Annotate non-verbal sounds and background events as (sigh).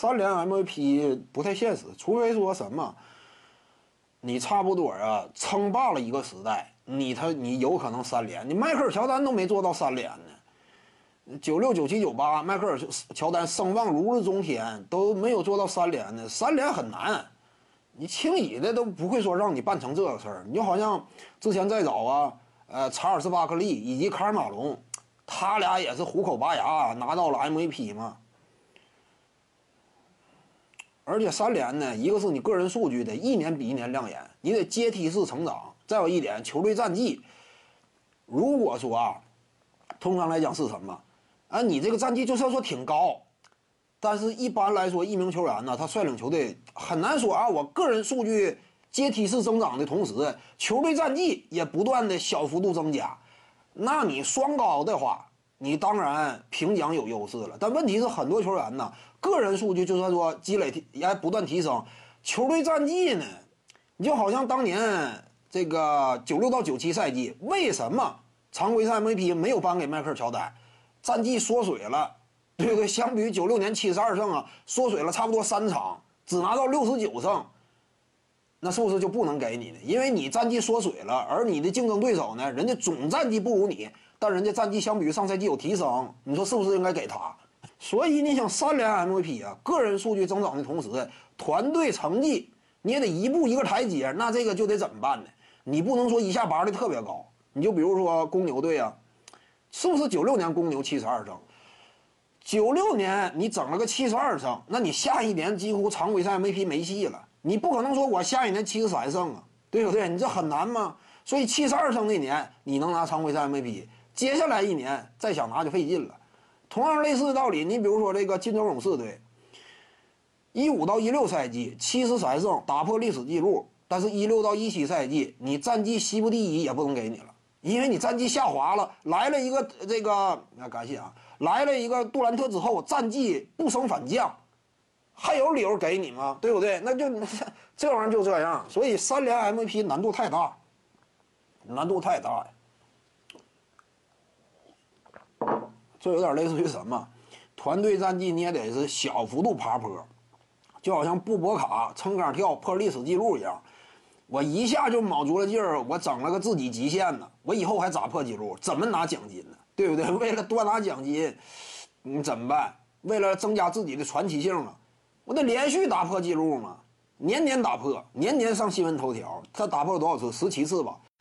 三连 MVP 不太现实，除非说什么，你差不多啊称霸了一个时代，你他你有可能三连。你迈克尔乔丹都没做到三连呢，九六九七九八，迈克尔乔丹声望如日中天，都没有做到三连呢，三连很难，你轻易的都不会说让你办成这个事儿。你就好像之前再早啊，呃，查尔斯巴克利以及卡尔马龙，他俩也是虎口拔牙拿到了 MVP 嘛。而且三连呢，一个是你个人数据得一年比一年亮眼，你得阶梯式成长。再有一点，球队战绩，如果说啊，通常来讲是什么？啊，你这个战绩就算说挺高，但是一般来说，一名球员呢，他率领球队很难说啊，我个人数据阶梯式增长的同时，球队战绩也不断的小幅度增加。那你双高的话，你当然评奖有优势了。但问题是，很多球员呢。个人数据就算说积累提也不断提升，球队战绩呢？你就好像当年这个九六到九七赛季，为什么常规赛 MVP 没有颁给迈克尔乔丹？战绩缩水了，对不对？相比于九六年七十二胜啊，缩水了差不多三场，只拿到六十九胜，那是不是就不能给你呢？因为你战绩缩水了，而你的竞争对手呢，人家总战绩不如你，但人家战绩相比于上赛季有提升，你说是不是应该给他？所以你想三连 MVP 啊，个人数据增长的同时，团队成绩你也得一步一个台阶，那这个就得怎么办呢？你不能说一下拔的特别高，你就比如说公牛队啊，是不是九六年公牛七十二胜？九六年你整了个七十二胜，那你下一年几乎常规赛 MVP 没戏了，你不可能说我下一年七十三胜啊，对不对？你这很难吗？所以七十二胜那年你能拿常规赛 MVP，接下来一年再想拿就费劲了。同样类似的道理，你比如说这个金州勇士队，一五到一六赛季七十三胜，打破历史记录。但是，一六到一七赛季，你战绩西部第一也不能给你了，因为你战绩下滑了。来了一个这个，那感谢啊，来了一个杜兰特之后，战绩不升反降，还有理由给你吗？对不对？那就 (laughs) 这玩意儿就这样。所以三连 MVP 难度太大，难度太大呀。这有点类似于什么？团队战绩你也得是小幅度爬坡，就好像布博卡撑杆跳破历史记录一样。我一下就卯足了劲儿，我整了个自己极限呢。我以后还咋破纪录？怎么拿奖金呢？对不对？(laughs) 为了多拿奖金，你怎么办？为了增加自己的传奇性啊，我得连续打破记录嘛，年年打破，年年上新闻头条。他打破了多少次？十七次吧。